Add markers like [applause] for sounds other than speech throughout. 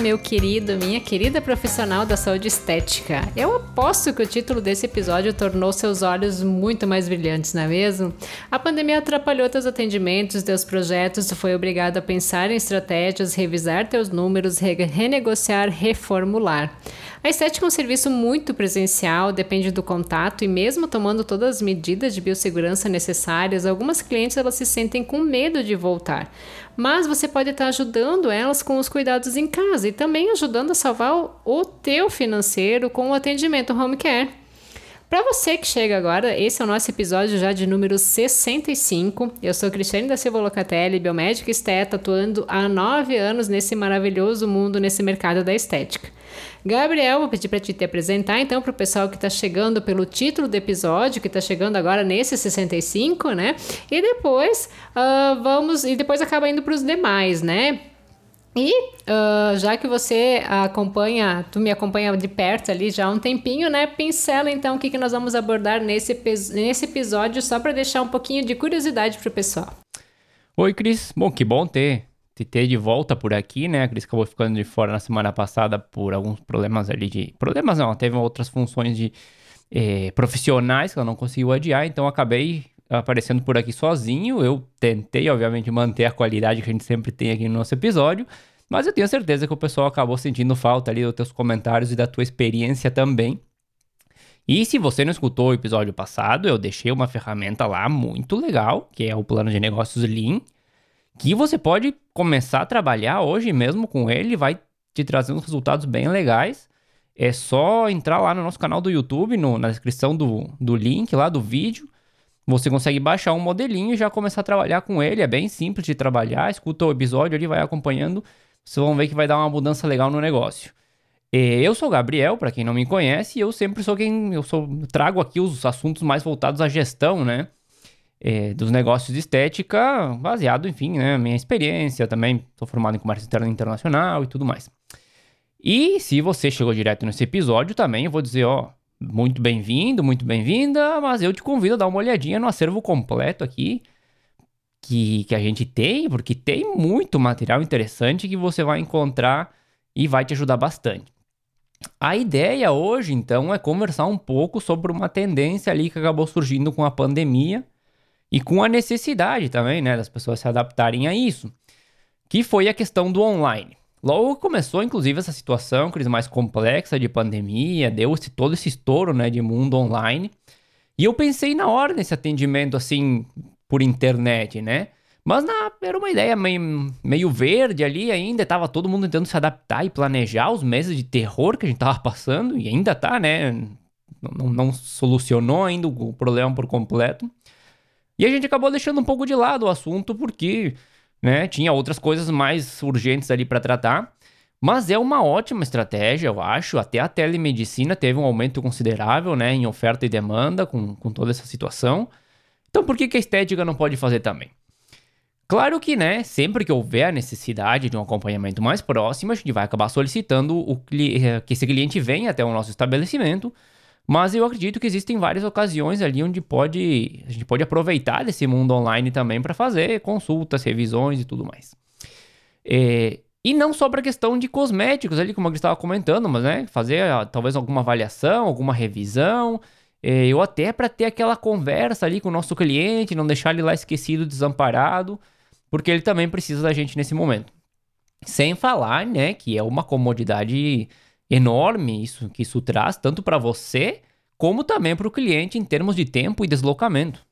meu querido, minha querida profissional da saúde estética. Eu aposto que o título desse episódio tornou seus olhos muito mais brilhantes, não é mesmo? A pandemia atrapalhou teus atendimentos, teus projetos, tu foi obrigado a pensar em estratégias, revisar teus números, re renegociar, reformular. A estética é um serviço muito presencial, depende do contato e mesmo tomando todas as medidas de biossegurança necessárias, algumas clientes elas se sentem com medo de voltar. Mas você pode estar ajudando elas com os cuidados em casa e também ajudando a salvar o teu financeiro com o atendimento home care. Para você que chega agora, esse é o nosso episódio já de número 65. Eu sou Cristiane da Silva Locatelli, biomédica esteta, atuando há nove anos nesse maravilhoso mundo, nesse mercado da estética. Gabriel, vou pedir para te te apresentar então para o pessoal que está chegando pelo título do episódio, que está chegando agora nesse 65, né? E depois uh, vamos e depois acaba indo para os demais, né? E uh, já que você acompanha, tu me acompanha de perto ali já há um tempinho, né? Pincela então o que, que nós vamos abordar nesse, nesse episódio, só para deixar um pouquinho de curiosidade para o pessoal. Oi, Cris. Bom, que bom ter, te ter de volta por aqui, né? A Cris acabou ficando de fora na semana passada por alguns problemas ali de. Problemas não, teve outras funções de eh, profissionais que ela não conseguiu adiar, então acabei aparecendo por aqui sozinho. Eu tentei, obviamente, manter a qualidade que a gente sempre tem aqui no nosso episódio, mas eu tenho certeza que o pessoal acabou sentindo falta ali dos teus comentários e da tua experiência também. E se você não escutou o episódio passado, eu deixei uma ferramenta lá muito legal, que é o plano de negócios Lean, que você pode começar a trabalhar hoje mesmo com ele, vai te trazer uns resultados bem legais. É só entrar lá no nosso canal do YouTube, no, na descrição do, do link lá do vídeo. Você consegue baixar um modelinho e já começar a trabalhar com ele. É bem simples de trabalhar. Escuta o episódio ali, vai acompanhando. Vocês vão ver que vai dar uma mudança legal no negócio. Eu sou o Gabriel, para quem não me conhece, e eu sempre sou quem eu sou trago aqui os assuntos mais voltados à gestão, né? É, dos negócios de estética, baseado, enfim, né, minha experiência também. Sou formado em comércio externo internacional e tudo mais. E se você chegou direto nesse episódio, também eu vou dizer, ó, muito bem-vindo, muito bem-vinda, mas eu te convido a dar uma olhadinha no acervo completo aqui que, que a gente tem, porque tem muito material interessante que você vai encontrar e vai te ajudar bastante. A ideia hoje, então, é conversar um pouco sobre uma tendência ali que acabou surgindo com a pandemia e com a necessidade também, né, das pessoas se adaptarem a isso, que foi a questão do online. Logo começou, inclusive, essa situação, crise mais complexa de pandemia, deu esse, todo esse estouro, né, de mundo online. E eu pensei na hora nesse atendimento, assim, por internet, né? Mas na, era uma ideia meio, meio verde ali ainda, tava todo mundo tentando se adaptar e planejar os meses de terror que a gente tava [laughs] passando, e ainda tá, né? Não, não solucionou ainda o problema por completo. E a gente acabou deixando um pouco de lado o assunto, porque né? Tinha outras coisas mais urgentes ali para tratar. Mas é uma ótima estratégia, eu acho. Até a telemedicina teve um aumento considerável né, em oferta e demanda com, com toda essa situação. Então, por que, que a estética não pode fazer também? Claro que, né, sempre que houver a necessidade de um acompanhamento mais próximo, a gente vai acabar solicitando o, que esse cliente venha até o nosso estabelecimento mas eu acredito que existem várias ocasiões ali onde pode, a gente pode aproveitar desse mundo online também para fazer consultas, revisões e tudo mais. É, e não só para questão de cosméticos ali, como eu estava comentando, mas né, fazer ah, talvez alguma avaliação, alguma revisão, é, ou até para ter aquela conversa ali com o nosso cliente, não deixar ele lá esquecido, desamparado, porque ele também precisa da gente nesse momento. Sem falar, né, que é uma comodidade enorme isso que isso traz, tanto para você como também para o cliente em termos de tempo e deslocamento.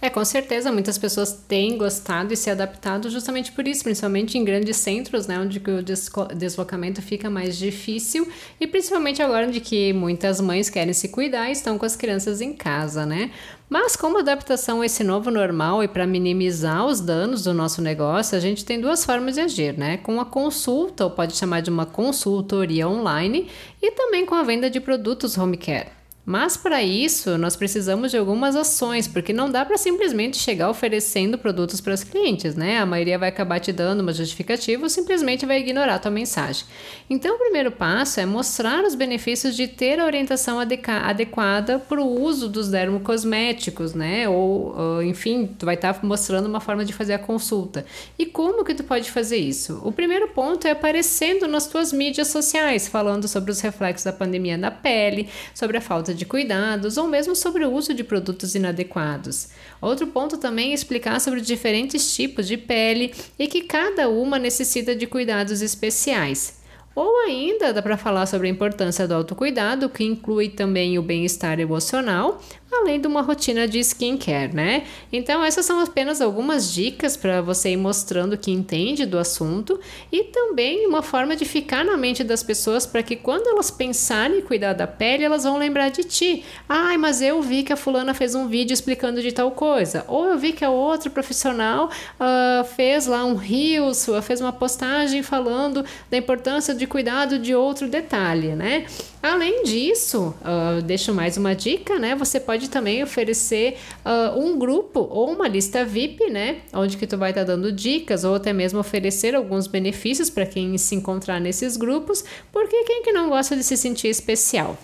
É, com certeza, muitas pessoas têm gostado e se adaptado justamente por isso, principalmente em grandes centros, né, onde o deslocamento fica mais difícil e principalmente agora de que muitas mães querem se cuidar e estão com as crianças em casa, né? Mas como adaptação a esse novo normal e para minimizar os danos do nosso negócio, a gente tem duas formas de agir, né? Com a consulta, ou pode chamar de uma consultoria online, e também com a venda de produtos home care. Mas para isso, nós precisamos de algumas ações, porque não dá para simplesmente chegar oferecendo produtos para os clientes, né? A maioria vai acabar te dando uma justificativa ou simplesmente vai ignorar a tua mensagem. Então, o primeiro passo é mostrar os benefícios de ter a orientação adequada para o uso dos dermocosméticos, né? Ou, enfim, tu vai estar tá mostrando uma forma de fazer a consulta. E como que tu pode fazer isso? O primeiro ponto é aparecendo nas tuas mídias sociais, falando sobre os reflexos da pandemia na pele, sobre a falta de cuidados ou mesmo sobre o uso de produtos inadequados. Outro ponto também é explicar sobre diferentes tipos de pele e que cada uma necessita de cuidados especiais. Ou ainda dá para falar sobre a importância do autocuidado, que inclui também o bem-estar emocional, além de uma rotina de skincare, né? Então, essas são apenas algumas dicas para você ir mostrando que entende do assunto e também uma forma de ficar na mente das pessoas para que quando elas pensarem em cuidar da pele, elas vão lembrar de ti. Ai, mas eu vi que a fulana fez um vídeo explicando de tal coisa. Ou eu vi que a outra profissional uh, fez lá um reels, fez uma postagem falando da importância de cuidado de outro detalhe, né? Além disso, uh, deixo mais uma dica, né? Você pode também oferecer uh, um grupo ou uma lista VIP, né? Onde que tu vai estar tá dando dicas ou até mesmo oferecer alguns benefícios para quem se encontrar nesses grupos, porque quem que não gosta de se sentir especial?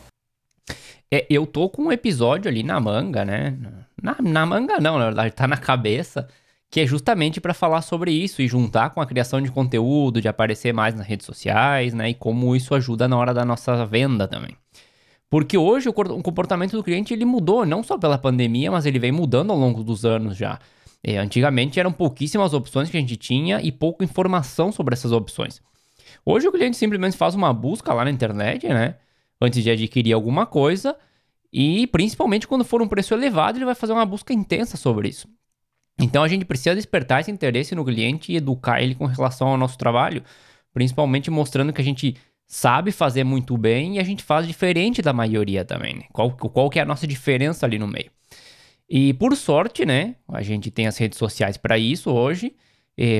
É, eu tô com um episódio ali na manga, né? Na, na manga não, na verdade, tá na cabeça que é justamente para falar sobre isso e juntar com a criação de conteúdo, de aparecer mais nas redes sociais, né? E como isso ajuda na hora da nossa venda também. Porque hoje o comportamento do cliente ele mudou, não só pela pandemia, mas ele vem mudando ao longo dos anos já. É, antigamente eram pouquíssimas opções que a gente tinha e pouca informação sobre essas opções. Hoje o cliente simplesmente faz uma busca lá na internet, né? Antes de adquirir alguma coisa. E principalmente quando for um preço elevado, ele vai fazer uma busca intensa sobre isso. Então a gente precisa despertar esse interesse no cliente e educar ele com relação ao nosso trabalho, principalmente mostrando que a gente sabe fazer muito bem e a gente faz diferente da maioria também, né? Qual, qual que é a nossa diferença ali no meio. E por sorte, né, a gente tem as redes sociais para isso hoje,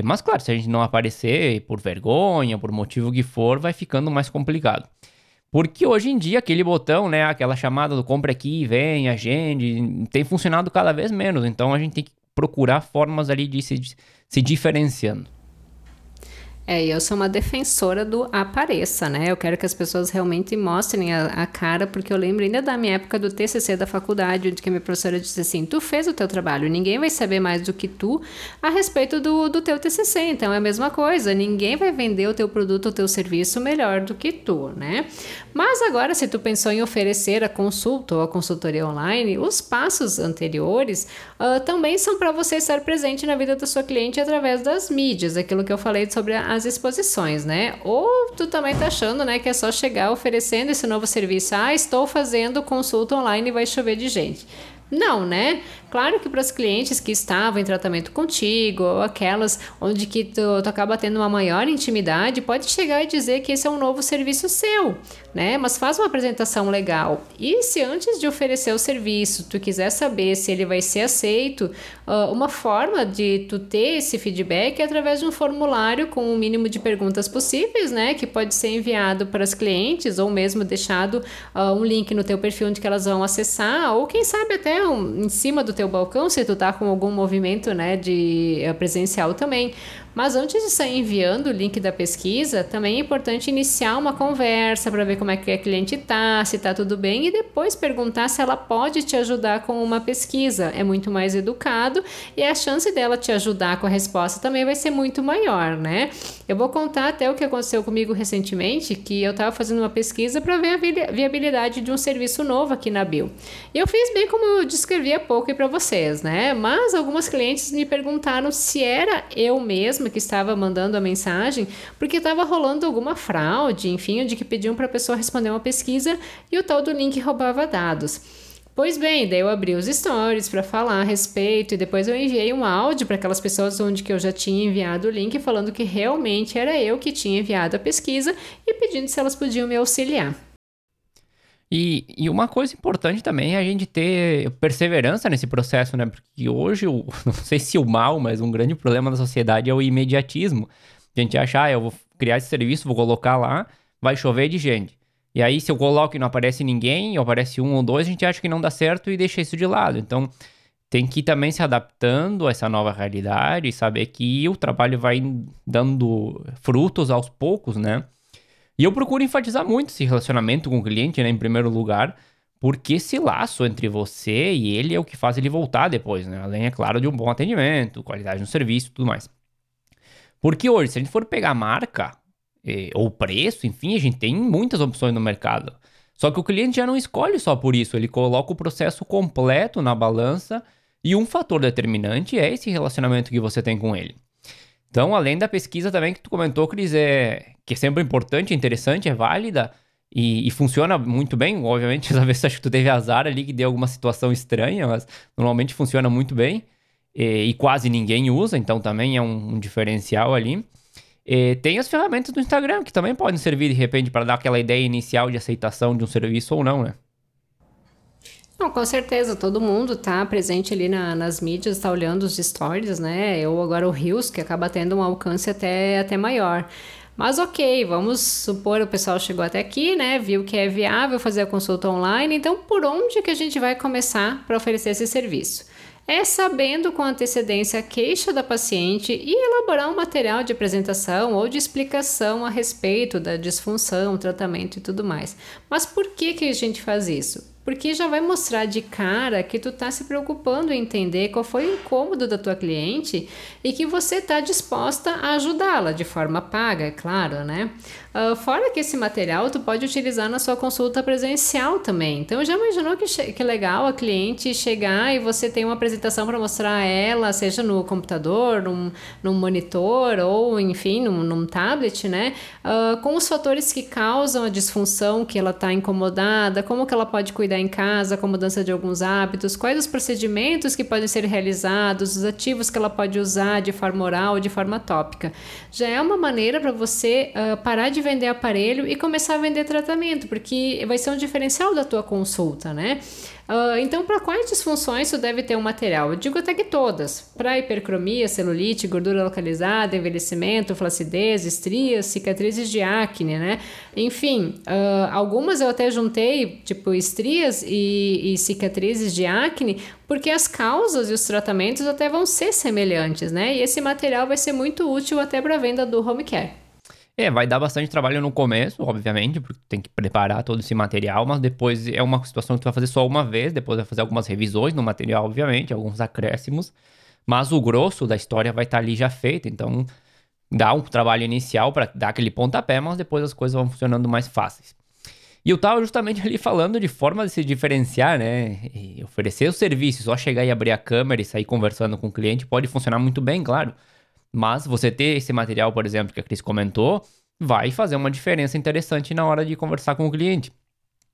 mas claro, se a gente não aparecer por vergonha, por motivo que for, vai ficando mais complicado. Porque hoje em dia aquele botão, né, aquela chamada do compre aqui, vem, agende, tem funcionado cada vez menos. Então a gente tem que procurar formas ali de se, se diferenciando. É, eu sou uma defensora do apareça, né? Eu quero que as pessoas realmente mostrem a, a, cara, porque eu lembro ainda da minha época do TCC da faculdade, onde que a minha professora disse assim: tu fez o teu trabalho, ninguém vai saber mais do que tu a respeito do, do teu TCC. Então é a mesma coisa, ninguém vai vender o teu produto ou teu serviço melhor do que tu, né? Mas agora, se tu pensou em oferecer a consulta ou a consultoria online, os passos anteriores uh, também são para você estar presente na vida da sua cliente através das mídias, aquilo que eu falei sobre a as exposições, né? Ou tu também tá achando, né, que é só chegar oferecendo esse novo serviço. Ah, estou fazendo consulta online e vai chover de gente. Não, né? Claro que para os clientes que estavam em tratamento contigo, ou aquelas onde que tu, tu acaba tendo uma maior intimidade, pode chegar e dizer que esse é um novo serviço seu, né? Mas faz uma apresentação legal. E se antes de oferecer o serviço, tu quiser saber se ele vai ser aceito, uh, uma forma de tu ter esse feedback é através de um formulário com o mínimo de perguntas possíveis, né? Que pode ser enviado para as clientes ou mesmo deixado uh, um link no teu perfil onde que elas vão acessar, ou quem sabe até em cima do teu teu balcão, se tu tá com algum movimento, né, de eh, presencial também. Mas antes de sair enviando o link da pesquisa, também é importante iniciar uma conversa para ver como é que a cliente tá, se tá tudo bem e depois perguntar se ela pode te ajudar com uma pesquisa. É muito mais educado e a chance dela te ajudar com a resposta também vai ser muito maior, né? Eu vou contar até o que aconteceu comigo recentemente, que eu estava fazendo uma pesquisa para ver a viabilidade de um serviço novo aqui na Bio. E eu fiz bem como eu descrevi há pouco para vocês, né? Mas algumas clientes me perguntaram se era eu mesma mesma que estava mandando a mensagem, porque estava rolando alguma fraude, enfim, de que pediam para a pessoa responder uma pesquisa e o tal do link roubava dados. Pois bem, daí eu abri os stories para falar a respeito e depois eu enviei um áudio para aquelas pessoas onde que eu já tinha enviado o link falando que realmente era eu que tinha enviado a pesquisa e pedindo se elas podiam me auxiliar. E, e, uma coisa importante também é a gente ter perseverança nesse processo, né? Porque hoje, o, [laughs] não sei se o mal, mas um grande problema da sociedade é o imediatismo. A gente acha, ah, eu vou criar esse serviço, vou colocar lá, vai chover de gente. E aí, se eu coloco e não aparece ninguém, ou aparece um ou dois, a gente acha que não dá certo e deixa isso de lado. Então, tem que ir também se adaptando a essa nova realidade e saber que o trabalho vai dando frutos aos poucos, né? E eu procuro enfatizar muito esse relacionamento com o cliente, né, em primeiro lugar, porque esse laço entre você e ele é o que faz ele voltar depois, né? Além, é claro, de um bom atendimento, qualidade no serviço e tudo mais. Porque hoje, se a gente for pegar marca, eh, ou preço, enfim, a gente tem muitas opções no mercado. Só que o cliente já não escolhe só por isso, ele coloca o processo completo na balança e um fator determinante é esse relacionamento que você tem com ele. Então, além da pesquisa também que tu comentou, Cris, é, que é sempre importante, interessante, é válida e, e funciona muito bem. Obviamente, [laughs] às vezes acho que tu teve azar ali que deu alguma situação estranha, mas normalmente funciona muito bem e, e quase ninguém usa, então também é um, um diferencial ali. E tem as ferramentas do Instagram que também podem servir de repente para dar aquela ideia inicial de aceitação de um serviço ou não, né? Não, com certeza, todo mundo tá presente ali na, nas mídias, tá olhando os stories, né? Ou agora o Rios, que acaba tendo um alcance até, até maior. Mas ok, vamos supor o pessoal chegou até aqui, né? Viu que é viável fazer a consulta online, então por onde que a gente vai começar para oferecer esse serviço? É sabendo com antecedência a queixa da paciente e elaborar um material de apresentação ou de explicação a respeito da disfunção, tratamento e tudo mais. Mas por que, que a gente faz isso? Porque já vai mostrar de cara que tu tá se preocupando em entender qual foi o incômodo da tua cliente e que você tá disposta a ajudá-la de forma paga, é claro, né? Uh, fora que esse material tu pode utilizar na sua consulta presencial também. Então já imaginou que, que legal a cliente chegar e você tem uma apresentação para mostrar a ela, seja no computador, num, num monitor ou enfim, num, num tablet, né? Uh, com os fatores que causam a disfunção, que ela está incomodada, como que ela pode cuidar em casa, com a mudança de alguns hábitos, quais os procedimentos que podem ser realizados, os ativos que ela pode usar de forma oral de forma tópica. Já é uma maneira para você uh, parar de vender aparelho e começar a vender tratamento, porque vai ser um diferencial da tua consulta, né? Uh, então, para quais disfunções tu deve ter um material? Eu digo até que todas. Para hipercromia, celulite, gordura localizada, envelhecimento, flacidez, estrias, cicatrizes de acne, né? Enfim, uh, algumas eu até juntei, tipo estrias e, e cicatrizes de acne, porque as causas e os tratamentos até vão ser semelhantes, né? E esse material vai ser muito útil até para a venda do home care. É, vai dar bastante trabalho no começo, obviamente, porque tem que preparar todo esse material, mas depois é uma situação que tu vai fazer só uma vez, depois vai fazer algumas revisões no material, obviamente, alguns acréscimos, mas o grosso da história vai estar tá ali já feito, então dá um trabalho inicial para dar aquele pontapé, mas depois as coisas vão funcionando mais fáceis. E eu tava justamente [laughs] ali falando de forma de se diferenciar, né? E oferecer o serviço, só chegar e abrir a câmera e sair conversando com o cliente pode funcionar muito bem, claro. Mas você ter esse material, por exemplo, que a Cris comentou, vai fazer uma diferença interessante na hora de conversar com o cliente.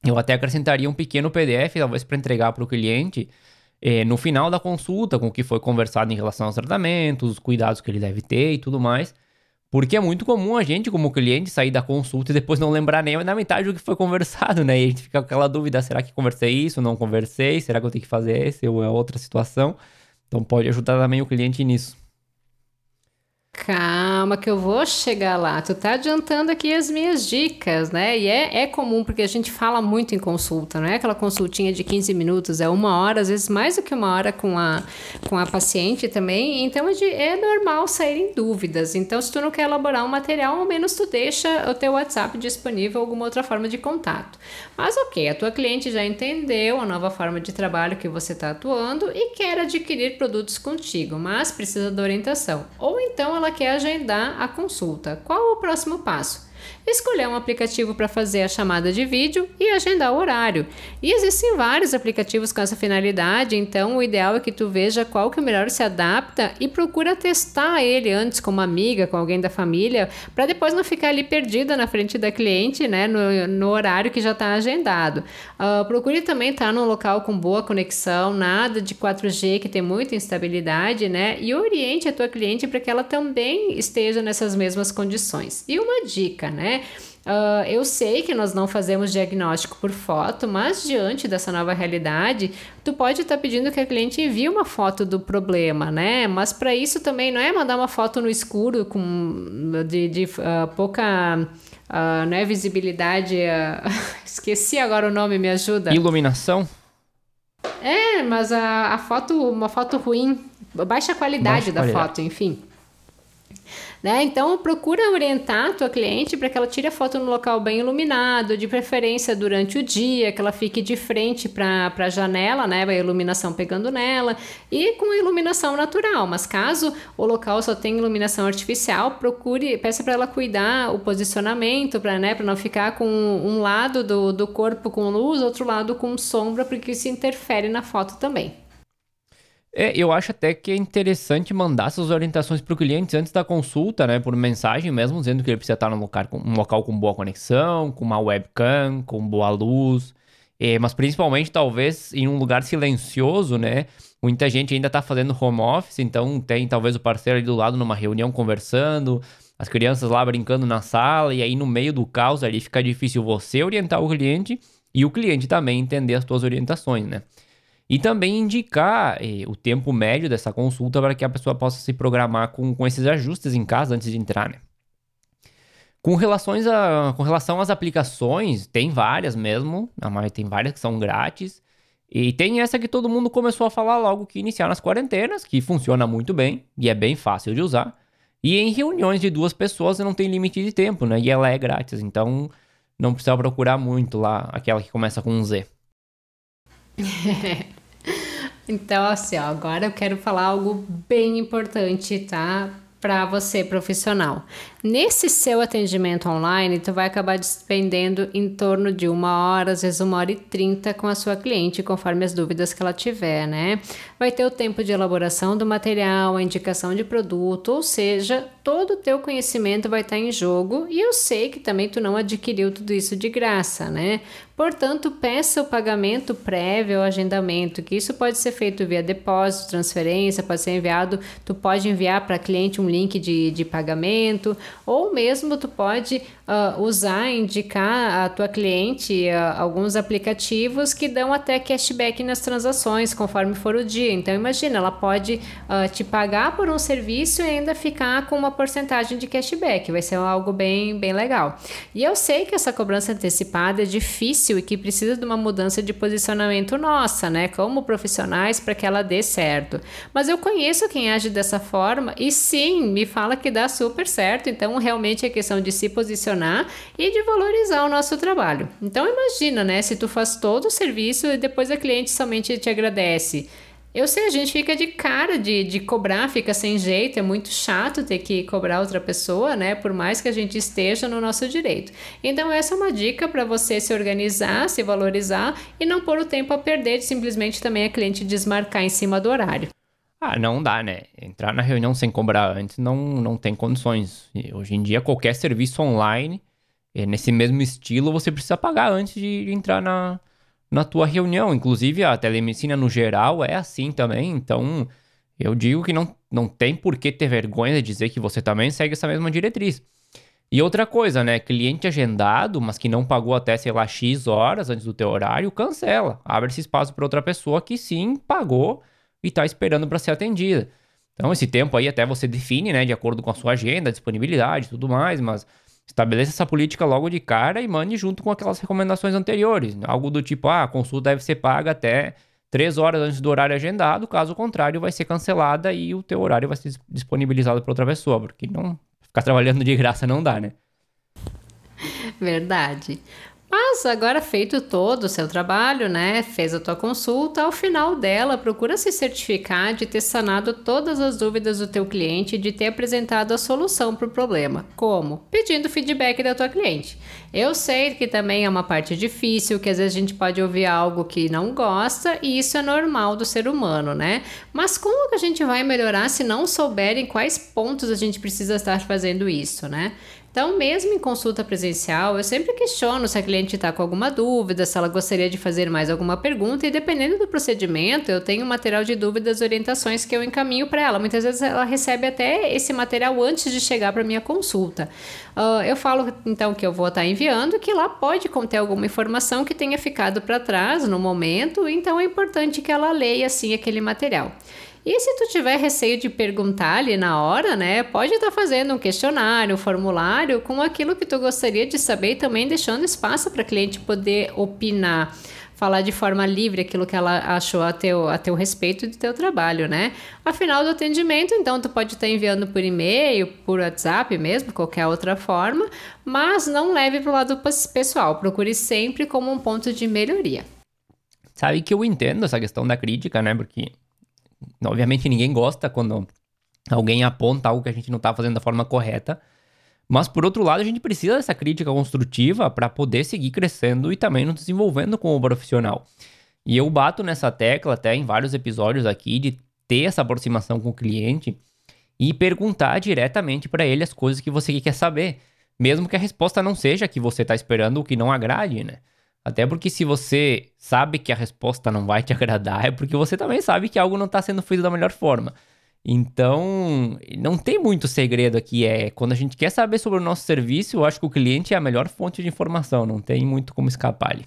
Eu até acrescentaria um pequeno PDF, talvez para entregar para o cliente eh, no final da consulta, com o que foi conversado em relação aos tratamentos, os cuidados que ele deve ter e tudo mais. Porque é muito comum a gente, como cliente, sair da consulta e depois não lembrar nem na metade do que foi conversado, né? E a gente fica com aquela dúvida: será que conversei isso? Não conversei? Será que eu tenho que fazer esse ou é outra situação? Então pode ajudar também o cliente nisso. Calma que eu vou chegar lá. Tu tá adiantando aqui as minhas dicas, né? E é, é comum porque a gente fala muito em consulta, não é aquela consultinha de 15 minutos, é uma hora, às vezes mais do que uma hora com a, com a paciente também. Então é, de, é normal saírem dúvidas. Então, se tu não quer elaborar um material, ao menos tu deixa o teu WhatsApp disponível alguma outra forma de contato. Mas ok, a tua cliente já entendeu a nova forma de trabalho que você está atuando e quer adquirir produtos contigo, mas precisa de orientação. Ou então ela quer agendar a consulta. Qual o próximo passo? Escolher um aplicativo para fazer a chamada de vídeo e agendar o horário. E existem vários aplicativos com essa finalidade, então o ideal é que tu veja qual que melhor se adapta e procura testar ele antes com uma amiga, com alguém da família, para depois não ficar ali perdida na frente da cliente, né, no, no horário que já está agendado. Uh, procure também estar tá num local com boa conexão, nada de 4G que tem muita instabilidade, né, e oriente a tua cliente para que ela também esteja nessas mesmas condições. E uma dica, né? Uh, eu sei que nós não fazemos diagnóstico por foto, mas diante dessa nova realidade, tu pode estar tá pedindo que a cliente envie uma foto do problema, né? Mas para isso também não é mandar uma foto no escuro com de, de uh, pouca uh, não é visibilidade, [laughs] esqueci agora o nome, me ajuda. Iluminação. É, mas a, a foto, uma foto ruim, baixa qualidade baixa da qualidade. foto, enfim. Né? Então, procura orientar a tua cliente para que ela tire a foto no local bem iluminado, de preferência durante o dia, que ela fique de frente para a janela, né? a iluminação pegando nela, e com iluminação natural. Mas caso o local só tenha iluminação artificial, procure, peça para ela cuidar o posicionamento, para né, não ficar com um lado do, do corpo com luz, outro lado com sombra, porque isso interfere na foto também. É, eu acho até que é interessante mandar essas orientações para o cliente antes da consulta, né? Por mensagem mesmo, dizendo que ele precisa estar num local com, um local com boa conexão, com uma webcam, com boa luz. É, mas principalmente, talvez, em um lugar silencioso, né? Muita gente ainda está fazendo home office, então tem talvez o parceiro ali do lado numa reunião conversando, as crianças lá brincando na sala, e aí no meio do caos ali fica difícil você orientar o cliente e o cliente também entender as suas orientações, né? E também indicar eh, o tempo médio dessa consulta para que a pessoa possa se programar com, com esses ajustes em casa antes de entrar, né? Com, relações a, com relação às aplicações, tem várias mesmo, mas tem várias que são grátis. E tem essa que todo mundo começou a falar logo que iniciar nas quarentenas, que funciona muito bem e é bem fácil de usar. E em reuniões de duas pessoas não tem limite de tempo, né? E ela é grátis, então não precisa procurar muito lá, aquela que começa com um Z. [laughs] Então, assim, ó, agora eu quero falar algo bem importante, tá? Para você, profissional. Nesse seu atendimento online, tu vai acabar despendendo em torno de uma hora, às vezes uma hora e trinta com a sua cliente, conforme as dúvidas que ela tiver, né? Vai ter o tempo de elaboração do material, a indicação de produto, ou seja, todo o teu conhecimento vai estar em jogo e eu sei que também tu não adquiriu tudo isso de graça, né? Portanto, peça o pagamento prévio ao agendamento, que isso pode ser feito via depósito, transferência, pode ser enviado, tu pode enviar para cliente um link de, de pagamento, ou mesmo tu pode uh, usar, indicar a tua cliente uh, alguns aplicativos que dão até cashback nas transações, conforme for o dia. Então, imagina, ela pode uh, te pagar por um serviço e ainda ficar com uma porcentagem de cashback. Vai ser algo bem, bem legal. E eu sei que essa cobrança antecipada é difícil e que precisa de uma mudança de posicionamento nossa, né? Como profissionais, para que ela dê certo. Mas eu conheço quem age dessa forma e sim, me fala que dá super certo. Então, realmente é questão de se posicionar e de valorizar o nosso trabalho. Então, imagina, né? Se tu faz todo o serviço e depois a cliente somente te agradece. Eu sei, a gente fica de cara de, de cobrar, fica sem jeito, é muito chato ter que cobrar outra pessoa, né? Por mais que a gente esteja no nosso direito. Então, essa é uma dica para você se organizar, se valorizar e não pôr o tempo a perder de simplesmente também a cliente desmarcar em cima do horário. Ah, não dá, né? Entrar na reunião sem cobrar antes não, não tem condições. E hoje em dia, qualquer serviço online, eh, nesse mesmo estilo, você precisa pagar antes de entrar na, na tua reunião. Inclusive, a telemedicina no geral é assim também. Então, eu digo que não, não tem por que ter vergonha de dizer que você também segue essa mesma diretriz. E outra coisa, né? Cliente agendado, mas que não pagou até, sei lá, X horas antes do teu horário, cancela. Abre esse espaço para outra pessoa que sim pagou e está esperando para ser atendida. Então, esse tempo aí até você define, né? De acordo com a sua agenda, disponibilidade e tudo mais, mas Estabeleça essa política logo de cara e mande junto com aquelas recomendações anteriores. Algo do tipo, ah, a consulta deve ser paga até três horas antes do horário agendado, caso contrário, vai ser cancelada e o teu horário vai ser disponibilizado para outra pessoa, porque não ficar trabalhando de graça não dá, né? [laughs] Verdade. Mas agora feito todo o seu trabalho, né? Fez a tua consulta, ao final dela, procura se certificar de ter sanado todas as dúvidas do teu cliente e de ter apresentado a solução para o problema. Como? Pedindo feedback da tua cliente. Eu sei que também é uma parte difícil, que às vezes a gente pode ouvir algo que não gosta, e isso é normal do ser humano, né? Mas como que a gente vai melhorar se não souberem quais pontos a gente precisa estar fazendo isso, né? Então, mesmo em consulta presencial, eu sempre questiono se a cliente está com alguma dúvida, se ela gostaria de fazer mais alguma pergunta, e dependendo do procedimento, eu tenho material de dúvidas e orientações que eu encaminho para ela. Muitas vezes ela recebe até esse material antes de chegar para minha consulta. Uh, eu falo então que eu vou estar tá enviando, que lá pode conter alguma informação que tenha ficado para trás no momento, então é importante que ela leia assim aquele material. E se tu tiver receio de perguntar ali na hora, né, pode estar tá fazendo um questionário, um formulário com aquilo que tu gostaria de saber e também deixando espaço para a cliente poder opinar, falar de forma livre aquilo que ela achou a teu, a teu respeito do teu trabalho, né? Afinal do atendimento, então tu pode estar tá enviando por e-mail, por WhatsApp mesmo, qualquer outra forma, mas não leve para o lado pessoal, procure sempre como um ponto de melhoria. Sabe que eu entendo essa questão da crítica, né? Porque Obviamente ninguém gosta quando alguém aponta algo que a gente não está fazendo da forma correta. Mas por outro lado, a gente precisa dessa crítica construtiva para poder seguir crescendo e também nos desenvolvendo como profissional. E eu bato nessa tecla até em vários episódios aqui de ter essa aproximação com o cliente e perguntar diretamente para ele as coisas que você quer saber, mesmo que a resposta não seja a que você está esperando ou que não agrade, né? Até porque se você sabe que a resposta não vai te [laughs] agradar, é porque você também sabe que algo não está sendo feito da melhor forma. Então, não tem muito segredo aqui. É quando a gente quer saber sobre o nosso serviço, eu acho que o cliente é a melhor fonte de informação. Não tem muito como escapar ali.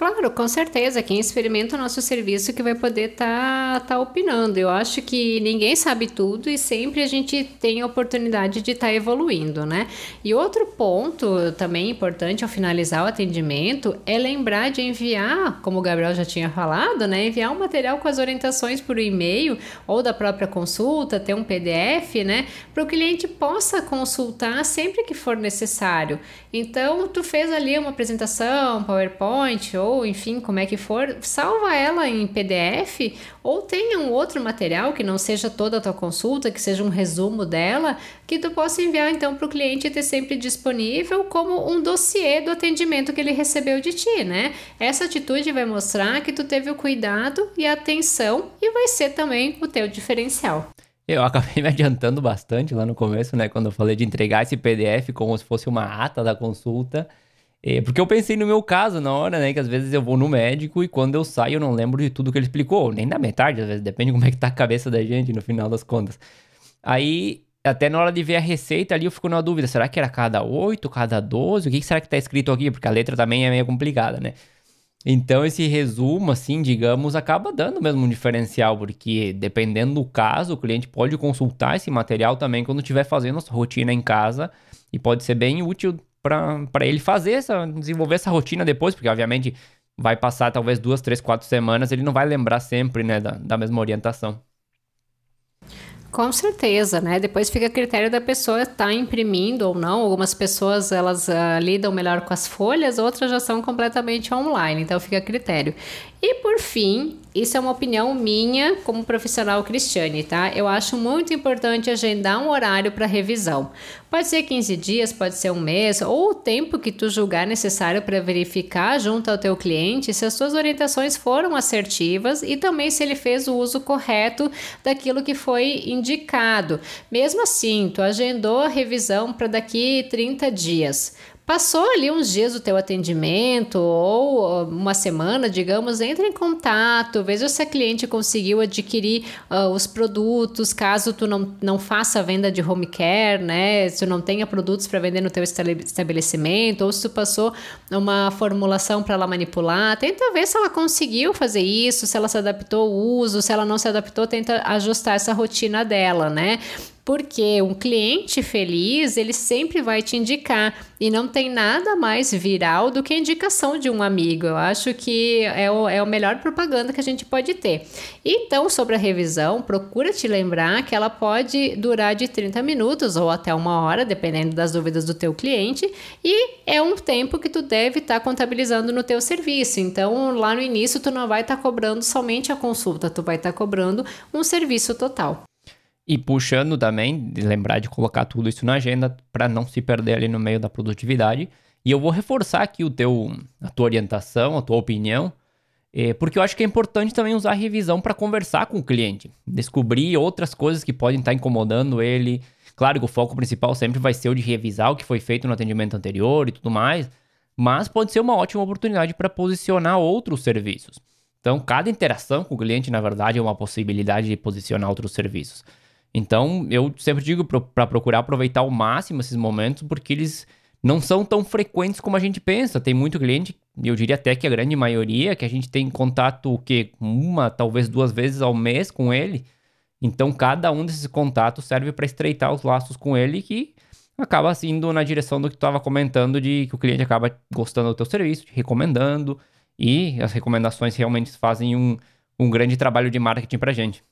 Claro, com certeza. Quem experimenta o nosso serviço que vai poder estar tá, tá opinando. Eu acho que ninguém sabe tudo e sempre a gente tem a oportunidade de estar tá evoluindo, né? E outro ponto também importante ao finalizar o atendimento é lembrar de enviar, como o Gabriel já tinha falado, né? Enviar um material com as orientações por e-mail ou da própria consulta, ter um PDF, né? Para o cliente possa consultar sempre que for necessário. Então, tu fez ali uma apresentação, PowerPoint ou ou enfim, como é que for, salva ela em PDF ou tenha um outro material que não seja toda a tua consulta, que seja um resumo dela, que tu possa enviar então para o cliente ter sempre disponível como um dossiê do atendimento que ele recebeu de ti, né? Essa atitude vai mostrar que tu teve o cuidado e a atenção e vai ser também o teu diferencial. Eu acabei [laughs] me adiantando bastante lá no começo, né? Quando eu falei de entregar esse PDF como se fosse uma ata da consulta. É, porque eu pensei no meu caso na hora, né? Que às vezes eu vou no médico e quando eu saio eu não lembro de tudo que ele explicou, nem da metade, às vezes, depende como é que tá a cabeça da gente no final das contas. Aí, até na hora de ver a receita ali, eu fico na dúvida: será que era cada 8, cada 12? O que será que tá escrito aqui? Porque a letra também é meio complicada, né? Então, esse resumo, assim, digamos, acaba dando mesmo um diferencial, porque dependendo do caso, o cliente pode consultar esse material também quando estiver fazendo a sua rotina em casa e pode ser bem útil para ele fazer essa, desenvolver essa rotina depois, porque obviamente vai passar talvez duas, três, quatro semanas, ele não vai lembrar sempre, né, da, da mesma orientação. Com certeza, né? Depois fica a critério da pessoa estar tá imprimindo ou não. Algumas pessoas elas uh, lidam melhor com as folhas, outras já são completamente online, então fica a critério. E por fim, isso é uma opinião minha como profissional Cristiane, tá? Eu acho muito importante agendar um horário para revisão. Pode ser 15 dias, pode ser um mês, ou o tempo que tu julgar necessário para verificar junto ao teu cliente se as suas orientações foram assertivas e também se ele fez o uso correto daquilo que foi indicado. Mesmo assim, tu agendou a revisão para daqui 30 dias. Passou ali uns dias do teu atendimento ou uma semana, digamos, entre em contato, veja se a cliente conseguiu adquirir uh, os produtos, caso tu não, não faça venda de home care, né? Se tu não tenha produtos para vender no teu estabelecimento, ou se tu passou uma formulação para ela manipular, tenta ver se ela conseguiu fazer isso, se ela se adaptou ao uso, se ela não se adaptou, tenta ajustar essa rotina dela, né? Porque um cliente feliz, ele sempre vai te indicar. E não tem nada mais viral do que a indicação de um amigo. Eu acho que é o, é a melhor propaganda que a gente pode ter. Então, sobre a revisão, procura te lembrar que ela pode durar de 30 minutos ou até uma hora, dependendo das dúvidas do teu cliente. E é um tempo que tu deve estar tá contabilizando no teu serviço. Então, lá no início, tu não vai estar tá cobrando somente a consulta, tu vai estar tá cobrando um serviço total. E puxando também, de lembrar de colocar tudo isso na agenda para não se perder ali no meio da produtividade. E eu vou reforçar aqui o teu, a tua orientação, a tua opinião. É, porque eu acho que é importante também usar a revisão para conversar com o cliente, descobrir outras coisas que podem estar tá incomodando ele. Claro que o foco principal sempre vai ser o de revisar o que foi feito no atendimento anterior e tudo mais, mas pode ser uma ótima oportunidade para posicionar outros serviços. Então, cada interação com o cliente, na verdade, é uma possibilidade de posicionar outros serviços. Então, eu sempre digo para procurar aproveitar ao máximo esses momentos, porque eles não são tão frequentes como a gente pensa. Tem muito cliente, eu diria até que a grande maioria, que a gente tem contato o quê? uma, talvez duas vezes ao mês com ele. Então, cada um desses contatos serve para estreitar os laços com ele, que acaba indo na direção do que tu estava comentando, de que o cliente acaba gostando do teu serviço, te recomendando, e as recomendações realmente fazem um, um grande trabalho de marketing para a gente.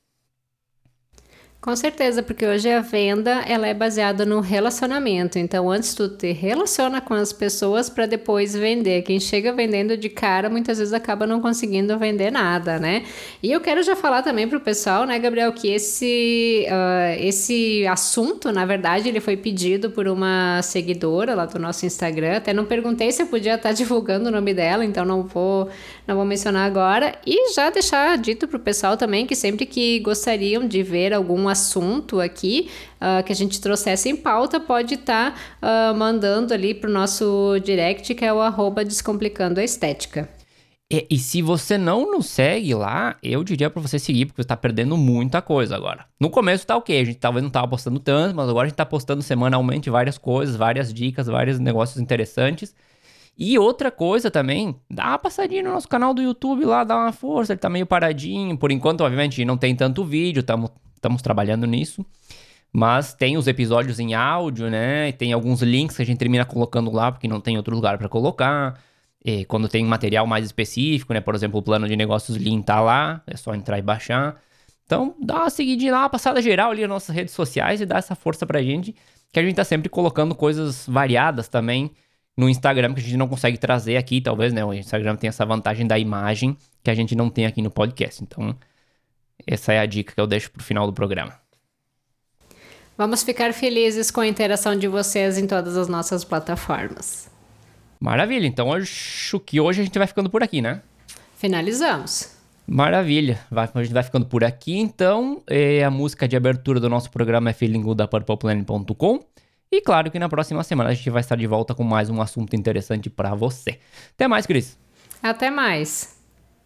Com certeza, porque hoje a venda ela é baseada no relacionamento. Então, antes tu te relaciona com as pessoas para depois vender. Quem chega vendendo de cara muitas vezes acaba não conseguindo vender nada, né? E eu quero já falar também para o pessoal, né, Gabriel, que esse uh, esse assunto, na verdade, ele foi pedido por uma seguidora lá do nosso Instagram. Até não perguntei se eu podia estar divulgando o nome dela, então não vou não vou mencionar agora. E já deixar dito para o pessoal também que sempre que gostariam de ver assunto aqui uh, que a gente trouxesse em pauta, pode estar tá, uh, mandando ali para o nosso direct, que é o arroba Descomplicando a Estética. E, e, se você não nos segue lá, eu diria para você seguir, porque você tá perdendo muita coisa agora. No começo tá ok, a gente talvez não tava postando tanto, mas agora a gente tá postando semanalmente várias coisas, várias dicas, vários negócios interessantes. E outra coisa também, dá uma passadinha no nosso canal do YouTube lá, dá uma força, ele tá meio paradinho. Por enquanto, obviamente, não tem tanto vídeo, estamos estamos trabalhando nisso. Mas tem os episódios em áudio, né? Tem alguns links que a gente termina colocando lá, porque não tem outro lugar para colocar. E quando tem material mais específico, né? Por exemplo, o plano de negócios Lean tá lá, é só entrar e baixar. Então, dá uma seguidinha lá, uma passada geral ali nas nossas redes sociais e dá essa força pra gente, que a gente tá sempre colocando coisas variadas também no Instagram, que a gente não consegue trazer aqui, talvez, né? O Instagram tem essa vantagem da imagem que a gente não tem aqui no podcast. Então, essa é a dica que eu deixo para o final do programa. Vamos ficar felizes com a interação de vocês em todas as nossas plataformas. Maravilha, então acho que hoje a gente vai ficando por aqui, né? Finalizamos. Maravilha, vai, a gente vai ficando por aqui então. É, a música de abertura do nosso programa é Feeling Good da PurplePlanet.com. E claro que na próxima semana a gente vai estar de volta com mais um assunto interessante para você. Até mais, Cris. Até mais.